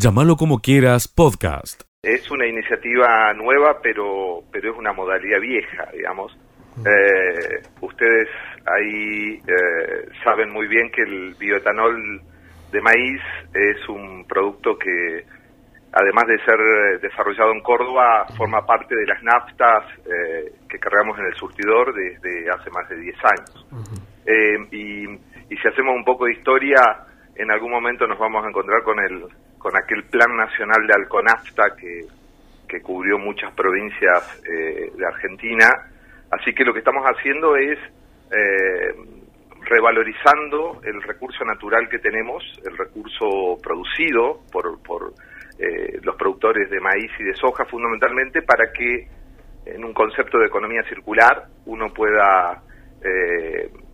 Llámalo como quieras, podcast. Es una iniciativa nueva, pero, pero es una modalidad vieja, digamos. Eh, ustedes ahí eh, saben muy bien que el bioetanol de maíz es un producto que, además de ser desarrollado en Córdoba, forma parte de las naftas eh, que cargamos en el surtidor desde hace más de 10 años. y, y si hacemos un poco de historia, en algún momento nos vamos a encontrar con el con aquel plan nacional de Alconafta que, que cubrió muchas provincias eh, de Argentina. Así que lo que estamos haciendo es eh, revalorizando el recurso natural que tenemos, el recurso producido por, por eh, los productores de maíz y de soja fundamentalmente, para que en un concepto de economía circular uno pueda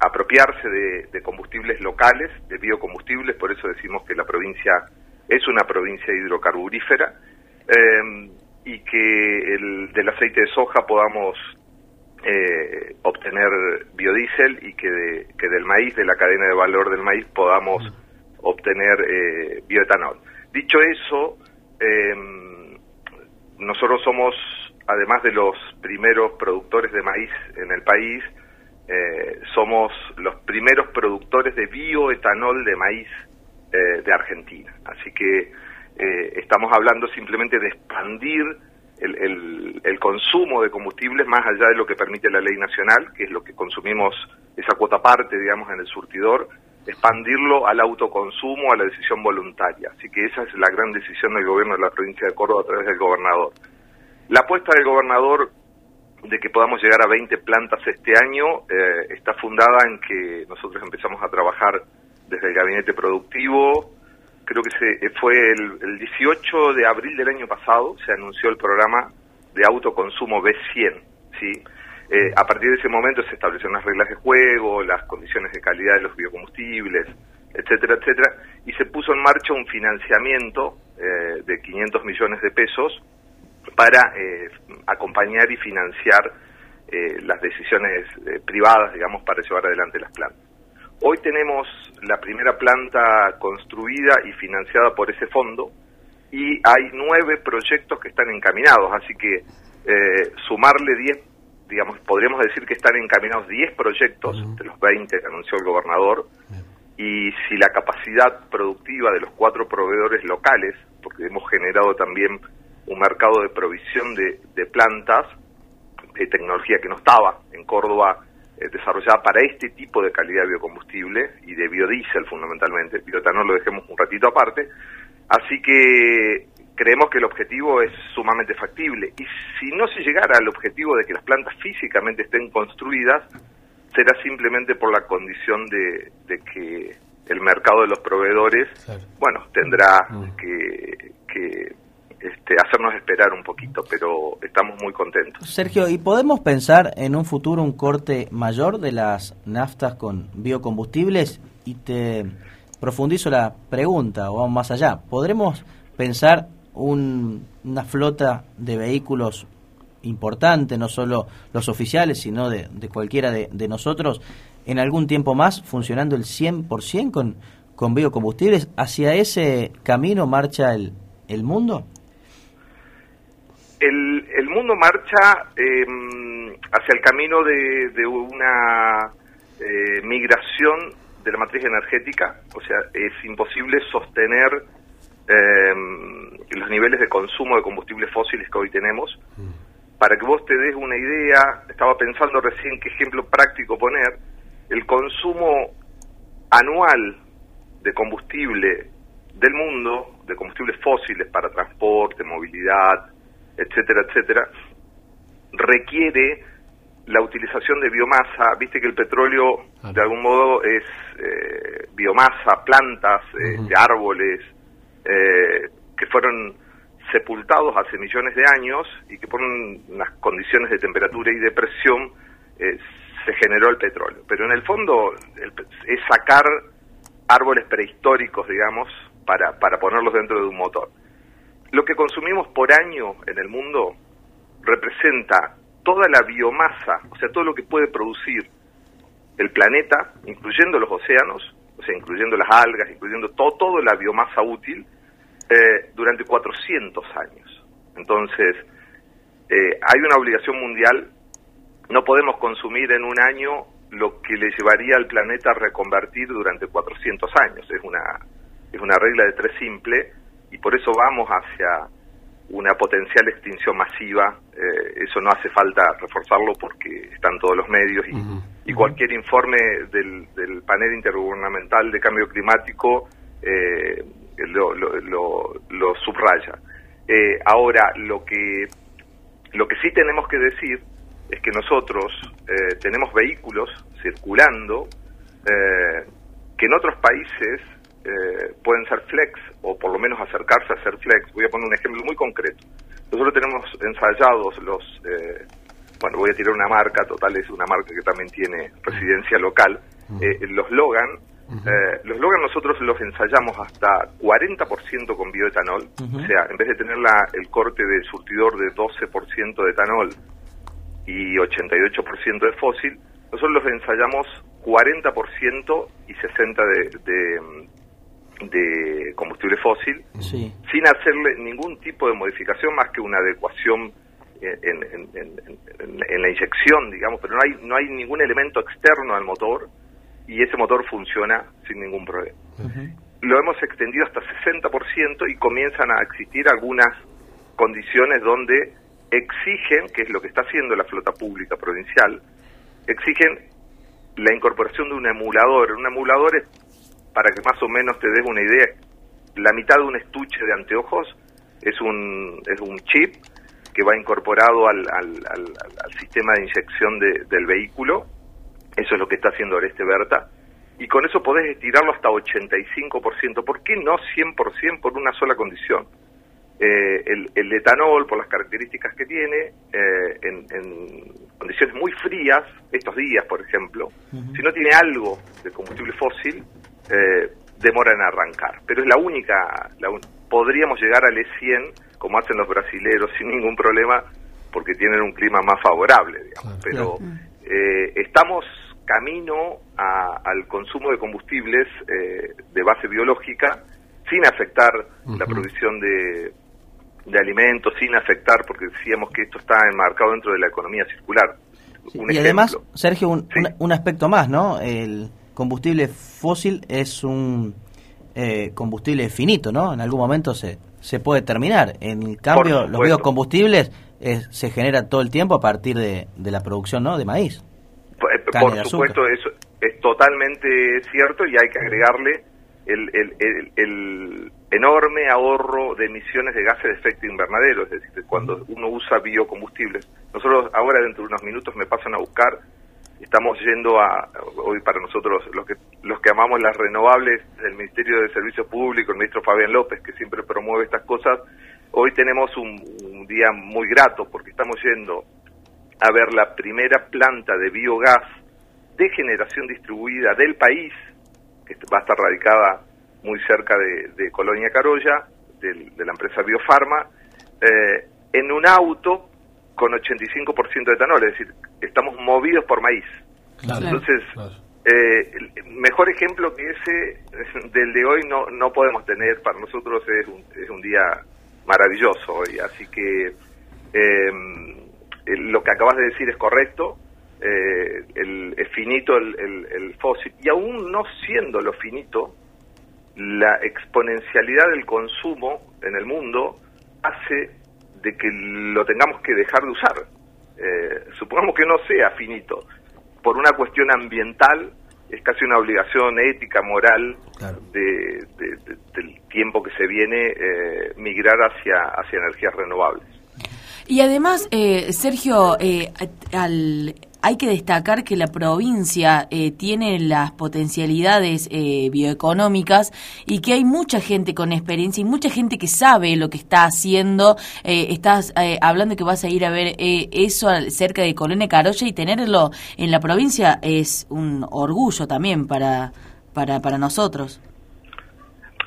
apropiarse de, de combustibles locales, de biocombustibles, por eso decimos que la provincia es una provincia hidrocarburífera eh, y que el, del aceite de soja podamos eh, obtener biodiesel y que, que del maíz, de la cadena de valor del maíz, podamos obtener eh, bioetanol. Dicho eso, nosotros somos, además de los primeros productores de maíz en el país, somos los primeros productores de bioetanol de maíz eh, de Argentina. Así que eh, estamos hablando simplemente de expandir el, el, consumo de combustibles más allá de lo que permite la ley nacional, que es lo que consumimos, esa cuota parte, digamos, en el surtidor, expandirlo al autoconsumo, a la decisión voluntaria. Así que esa es la gran decisión del gobierno de la provincia de Córdoba a través del gobernador. La apuesta del gobernador de que podamos llegar a 20 plantas este año eh, está fundada en que nosotros empezamos a trabajar desde el gabinete productivo. Creo que se, fue el, 18 de abril del año pasado, se anunció el programa de autoconsumo B100. ¿sí? Eh, a partir de ese momento se establecieron las reglas de juego, las condiciones de calidad de los biocombustibles, etcétera, etcétera, y se puso en marcha un financiamiento eh, de 500 millones de pesos para eh, acompañar y financiar las decisiones privadas, digamos, para llevar adelante las plantas. Hoy tenemos la primera planta construida y financiada por ese fondo y hay nueve proyectos que están encaminados, así que eh, sumarle diez, digamos, podríamos decir que están encaminados diez proyectos de los 20 que anunció el gobernador y si la capacidad productiva de los cuatro proveedores locales, porque hemos generado también un mercado de provisión de, de plantas, de tecnología que no estaba en Córdoba, eh, desarrollada para este tipo de calidad de biocombustible y de biodiesel fundamentalmente, biotanol lo dejemos un ratito aparte, así que creemos que el objetivo es sumamente factible. Y si no se llegara al objetivo de que las plantas físicamente estén construidas, será simplemente por la condición de, que el mercado de los proveedores, bueno, tendrá mm. que, que este, hacernos esperar un poquito, pero estamos muy contentos. Sergio, ¿y podemos pensar en un futuro un corte mayor de las naftas con biocombustibles? Y te profundizo la pregunta, o vamos más allá. ¿Podremos pensar una flota de vehículos importante, no solo los oficiales, sino de, cualquiera de, nosotros, en algún tiempo más funcionando el 100% con, con biocombustibles? ¿Hacia ese camino marcha el, el mundo? El, mundo marcha em, hacia el camino de, una eh, migración de la matriz energética, o sea, es imposible sostener em, los niveles de consumo de combustibles fósiles que hoy tenemos. Mm. Para que vos te des una idea, estaba pensando recién qué ejemplo práctico poner, el consumo anual de combustible del mundo, de combustibles fósiles para transporte, movilidad, etcétera, etcétera, requiere la utilización de biomasa, viste que el petróleo de algún modo es eh, biomasa, plantas, eh, de árboles, eh, que fueron sepultados hace millones de años y que por unas condiciones de temperatura y de presión se generó el petróleo. Pero en el fondo es sacar árboles prehistóricos, digamos, para, para ponerlos dentro de un motor. Lo que consumimos por año en el mundo representa toda la biomasa, o sea, todo lo que puede producir el planeta, incluyendo los océanos, o sea, incluyendo las algas, incluyendo todo, toda la biomasa útil, eh, durante 400 años. Entonces, eh, hay una obligación mundial, no podemos consumir en un año lo que le llevaría al planeta a reconvertir durante 400 años. Es una, es una regla de tres simple y por eso vamos hacia una potencial extinción masiva. Eh, eso no hace falta reforzarlo porque están todos los medios y, y cualquier informe del, del, panel intergubernamental de cambio climático eh, lo, lo, lo, lo, subraya. Eh, ahora, lo que, lo que sí tenemos que decir es que nosotros eh, tenemos vehículos circulando que en otros países eh, pueden ser flex o por lo menos acercarse a ser flex. Voy a poner un ejemplo muy concreto. Nosotros tenemos ensayados los, eh, bueno, voy a tirar una marca, total es una marca que también tiene residencia local, eh, los Logan. Eh, los Logan nosotros los ensayamos hasta 40% con bioetanol, o sea, en vez de tener la, el corte de surtidor de 12% de etanol y 88% de fósil, nosotros los ensayamos 40% y 60% de, de, de combustible fósil, Sí. sin hacerle ningún tipo de modificación más que una adecuación en, en- en- en- en la inyección, digamos, pero no hay, no hay ningún elemento externo al motor y ese motor funciona sin ningún problema. Lo hemos extendido hasta 60% y comienzan a existir algunas condiciones donde exigen, que es lo que está haciendo la flota pública provincial, exigen la incorporación de un emulador. Un emulador es, para que más o menos te des una idea, la mitad de un estuche de anteojos es un, es un chip que va incorporado al, al, al, al sistema de inyección de- del vehículo. Eso es lo que está haciendo Oreste Berta. Y con eso podés estirarlo hasta 85%. ¿Por qué no 100% por una sola condición? Eh, el, el etanol, por las características que tiene, eh, en, en condiciones muy frías, estos días, por ejemplo, si no tiene algo de combustible fósil, eh, demora en arrancar. Pero es la única, la un- podríamos llegar al E100, como hacen los brasileros, sin ningún problema, porque tienen un clima más favorable, digamos. Pero eh, estamos camino a- al consumo de combustibles eh, de base biológica sin afectar la provisión de, de alimentos, sin afectar, porque decíamos que esto está enmarcado dentro de la economía circular. Un y además. Sergio, un, Sí. un- un aspecto más, ¿no? El combustible fósil es un eh, combustible finito, ¿no? En algún momento se, se puede terminar. En cambio, los biocombustibles eh, se generan todo el tiempo a partir de, de la producción, ¿no? De maíz. Por, eh, Caña por de supuesto, eso es totalmente cierto y hay que agregarle el, el- el- el enorme ahorro de emisiones de gases de efecto invernadero, es decir, cuando uno usa biocombustibles. Nosotros ahora dentro de unos minutos me pasan a buscar, estamos yendo a, hoy para nosotros los que, los que amamos las renovables del Ministerio de Servicios Públicos, el ministro Fabián López, que siempre promueve estas cosas, hoy tenemos un, día muy grato porque estamos yendo a ver la primera planta de biogás de generación distribuida del país, que va a estar radicada muy cerca de, de Colonia Carolla, del- de la empresa Biofarma, eh, en un auto con 85% de etanol, es decir, estamos movidos por maíz. Claro. Entonces, Claro. eh, el mejor ejemplo que ese del de hoy no, no podemos tener, para nosotros es un, es un día maravilloso hoy, así que eh, el- lo que acabas de decir es correcto, eh, el, es finito el, el- el fósil, y aún no siendo lo finito, la exponencialidad del consumo en el mundo hace de que lo tengamos que dejar de usar. Eh, supongamos que no sea finito, por una cuestión ambiental, es casi una obligación ética, moral, Claro. de, de- de- del tiempo que se viene eh, migrar hacia, hacia energías renovables. Y además, eh, Sergio, eh, al- hay que destacar que la provincia eh, tiene las potencialidades eh, bioeconómicas y que hay mucha gente con experiencia y mucha gente que sabe lo que está haciendo. Eh, estás eh, hablando que vas a ir a ver eh, eso cerca de Colonia Carolla y tenerlo en la provincia es un orgullo también para, para, para nosotros.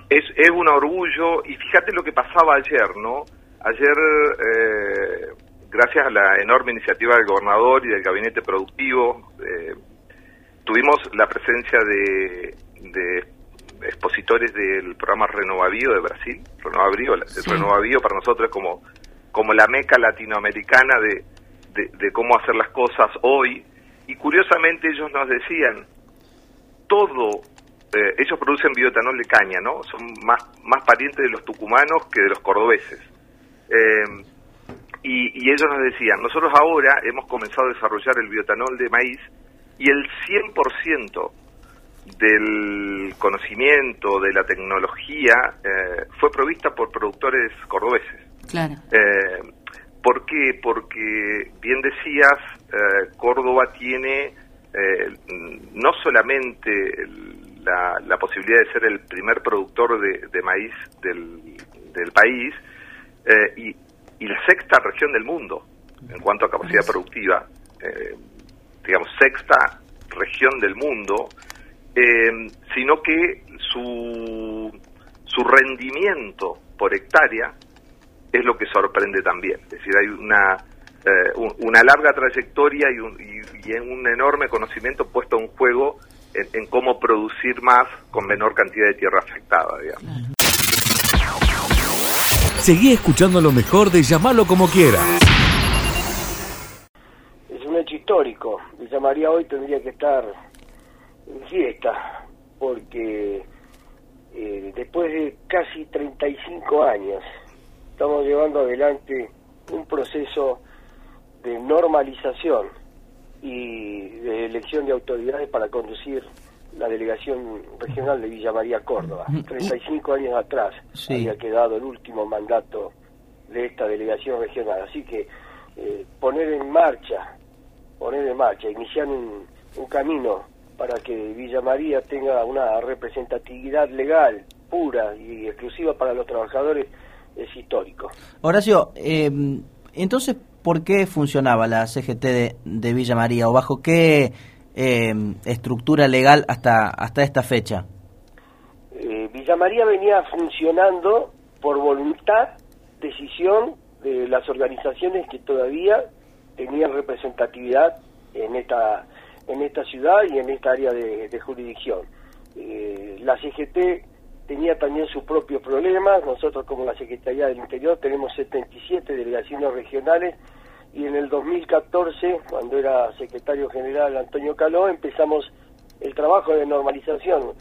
Es, es un orgullo, y fíjate lo que pasaba ayer, ¿no? Ayer, eh, gracias a la enorme iniciativa del gobernador y del gabinete productivo, eh, tuvimos la presencia de, de expositores del programa Renovavío de Brasil. Renovavío, Renovavío para nosotros es como, como la meca latinoamericana de, de, cómo hacer las cosas hoy. Y curiosamente ellos nos decían, todo, eh, ellos producen bioetanol de caña, ¿no? Son más, más parientes de los tucumanos que de los cordobeses. Eh, y, ellos nos decían, nosotros ahora hemos comenzado a desarrollar el bioetanol de maíz y el 100% del conocimiento, de la tecnología, eh, fue provista por productores cordobeses. Claro. Eh, ¿Por qué? Porque, bien decías, eh, Córdoba tiene no solamente la, posibilidad de ser el primer productor de, maíz del, del país, y, y la sexta región del mundo en cuanto a capacidad productiva, eh, digamos, sexta región del mundo, eh, sino que su, su rendimiento por hectárea es lo que sorprende también. Es decir, hay una, eh, una larga trayectoria y un, y, un enorme conocimiento puesto en juego en, cómo producir más con menor cantidad de tierra afectada. Digamos. Seguí escuchando lo mejor de Llamarlo como quiera. Es un hecho histórico. Villa María hoy tendría que estar en fiesta, porque eh, después de casi 35 años estamos llevando adelante un proceso de normalización y de elección de autoridades para conducir la delegación regional de Villa María Córdoba. 35 años atrás había quedado el último mandato de esta delegación regional. Así que eh, poner en marcha, poner en marcha, iniciar un, camino para que Villa María tenga una representatividad legal pura y exclusiva para los trabajadores es histórico. Horacio, eh, entonces, ¿por qué funcionaba la CGT de, de Villa María o bajo qué eh, estructura legal hasta, hasta esta fecha? Eh, Villa María venía funcionando por voluntad, decisión de las organizaciones que todavía tenían representatividad en esta, en esta ciudad y en esta área de, jurisdicción. Eh, la CGT tenía también sus propios problemas, nosotros como la Secretaría del Interior tenemos 77 delegaciones regionales y en el 2014, cuando era secretario general Antonio Caló, empezamos el trabajo de normalización.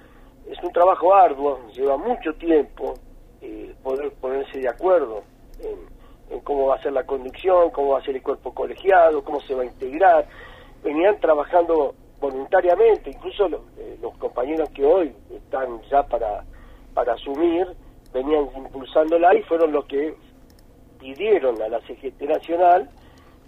Es un trabajo arduo, lleva mucho tiempo eh, poder ponerse de acuerdo en, cómo va a ser la conducción, cómo va a ser el cuerpo colegiado, cómo se va a integrar. Venían trabajando voluntariamente, incluso eh, los compañeros que hoy están ya para, para asumir, venían impulsándola y fueron los que pidieron a la CGT Nacional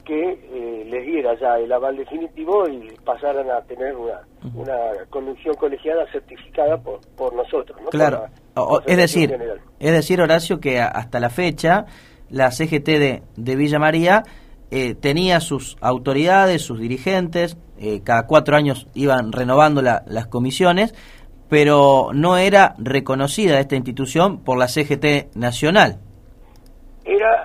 que eh, les diera ya el aval definitivo y pasaran a tener una, una conducción colegiada certificada por, por nosotros. Claro, es decir, es decir, Horacio, que hasta la fecha la CGT de, de Villa María eh, tenía sus autoridades, sus dirigentes, eh, cada cuatro años iban renovando las comisiones, pero no era reconocida esta institución por la CGT nacional. Era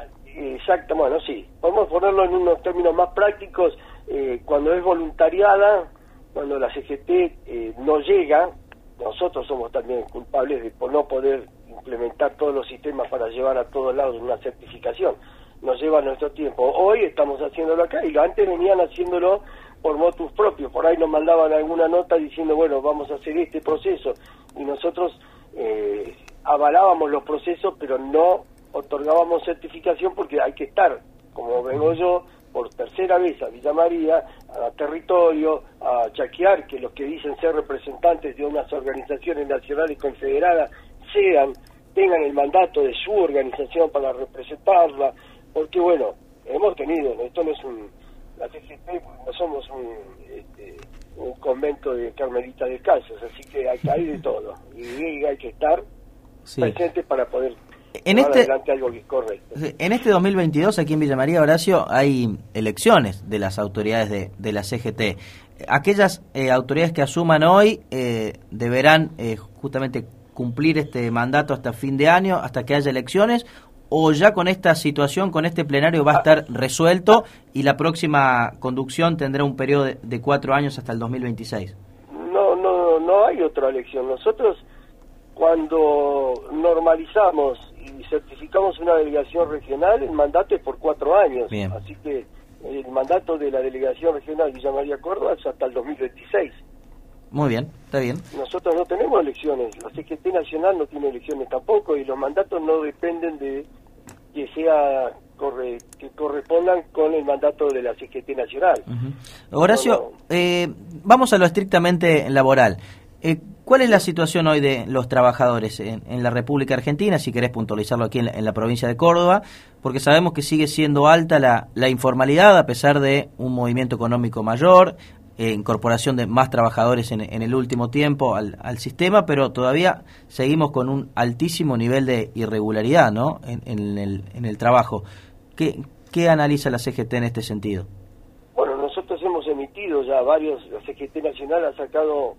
exacto, bueno, sí, podemos ponerlo en unos términos más prácticos, eh, cuando es voluntariada, cuando la CGT eh, no llega, nosotros somos también culpables de por no poder implementar todos los sistemas para llevar a todos lados una certificación. Nos lleva nuestro tiempo. Hoy estamos haciéndolo acá y antes venían haciéndolo por motus propios. Por ahí nos mandaban alguna nota diciendo, bueno, vamos a hacer este proceso. Y nosotros eh, avalábamos los procesos, pero no otorgábamos certificación porque hay que estar, como vengo yo, por tercera vez a Villa María, a territorio, a chaquear que los que dicen ser representantes de unas organizaciones nacionales confederadas sean, tengan el mandato de su organización para representarla, porque bueno, hemos tenido, esto no es un, la CGT no somos un, este, un convento de carmelitas descalzos, así que hay, hay de todo, y hay que estar presente para poder en este, en este 2022 aquí en Villa María, Horacio, hay elecciones de las autoridades de, de la CGT. Aquellas eh, autoridades que asuman hoy eh, deberán eh, justamente cumplir este mandato hasta fin de año, hasta que haya elecciones, o ya con esta situación, con este plenario va a estar resuelto y la próxima conducción tendrá un periodo de, cuatro años hasta el 2026. No, no, no hay otra elección. Nosotros cuando normalizamos y certificamos una delegación regional, el mandato es por cuatro años. Así que el mandato de la delegación regional Villa María Córdoba es hasta el 2026. Muy bien, está bien. Nosotros no tenemos elecciones, la CGT Nacional no tiene elecciones tampoco y los mandatos no dependen de que sea que correspondan con el mandato de la CGT Nacional. Horacio, eh, vamos a lo estrictamente laboral. Eh, ¿Cuál es la situación hoy de los trabajadores en, la República Argentina, si querés puntualizarlo aquí en la, provincia de Córdoba? Porque sabemos que sigue siendo alta la, informalidad a pesar de un movimiento económico mayor, eh, incorporación de más trabajadores en, el último tiempo al, sistema, pero todavía seguimos con un altísimo nivel de irregularidad ¿no? en, el, trabajo. ¿Qué, ¿Qué analiza la CGT en este sentido? Bueno, nosotros hemos emitido ya varios, la CGT Nacional ha sacado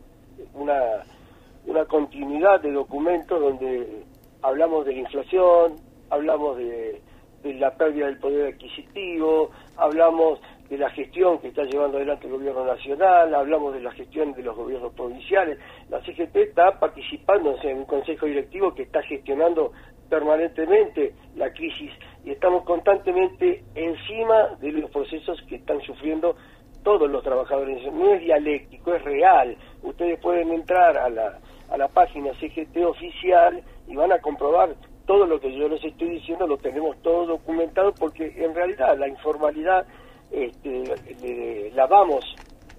continuidad de documentos donde hablamos de la inflación, hablamos de, de la pérdida del poder adquisitivo, hablamos de la gestión que está llevando adelante el gobierno nacional, hablamos de la gestión de los gobiernos provinciales. La CGT está participando en un consejo directivo que está gestionando permanentemente la crisis y estamos constantemente encima de los procesos que están sufriendo todos los trabajadores. No es dialéctico, es real. Ustedes pueden entrar a la, a la página CGT oficial y van a comprobar todo lo que yo les estoy diciendo, lo tenemos todo documentado porque en realidad la informalidad este, la vamos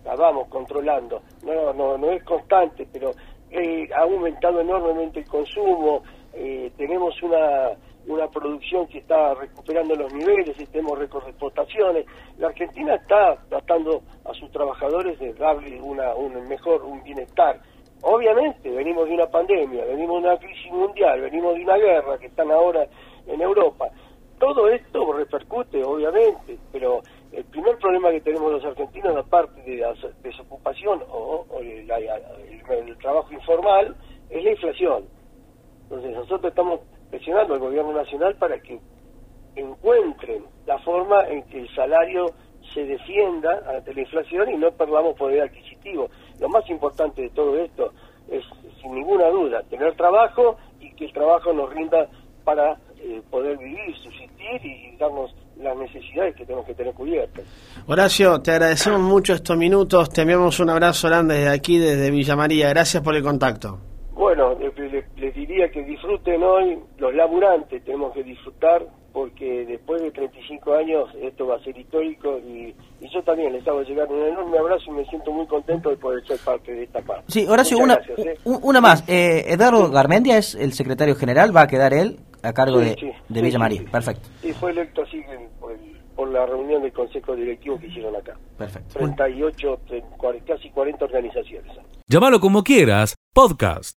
la vamos controlando. No, no, no es constante, pero eh, ha aumentado enormemente el consumo, eh, tenemos una una producción que está recuperando los niveles, tenemos récords de exportaciones. La Argentina está tratando a sus trabajadores de darle una, un mejor, un bienestar. Obviamente, venimos de una pandemia, venimos de una crisis mundial, venimos de una guerra que están ahora en Europa. Todo esto repercute, obviamente, pero el primer problema que tenemos los argentinos, aparte de la desocupación o, el, el trabajo informal, es la inflación. Entonces nosotros estamos presionando al gobierno nacional para que encuentren la forma en que el salario se defienda ante la inflación y no perdamos poder adquisitivo. Lo más importante de todo esto es, sin ninguna duda, tener trabajo y que el trabajo nos rinda para eh, poder vivir, subsistir y, darnos las necesidades que tenemos que tener cubiertas. Horacio, te agradecemos mucho estos minutos, te enviamos un abrazo grande desde aquí, desde Villa María. Gracias por el contacto. Bueno, les, diría que disfruten hoy, los laburantes tenemos que disfrutar porque después de 35 años esto va a ser histórico y, yo también les hago llegar un enorme abrazo y me siento muy contento de poder ser parte de esta parte. Sí, Horacio, una, ¿eh? una más. Eh, Eduardo Garmendia es el secretario general, va a quedar él a cargo de, Villa María. Perfecto. Y fue electo así por, por, la reunión del Consejo Directivo que hicieron acá. Perfecto. 38, casi 40 organizaciones. Llámalo como quieras, podcast.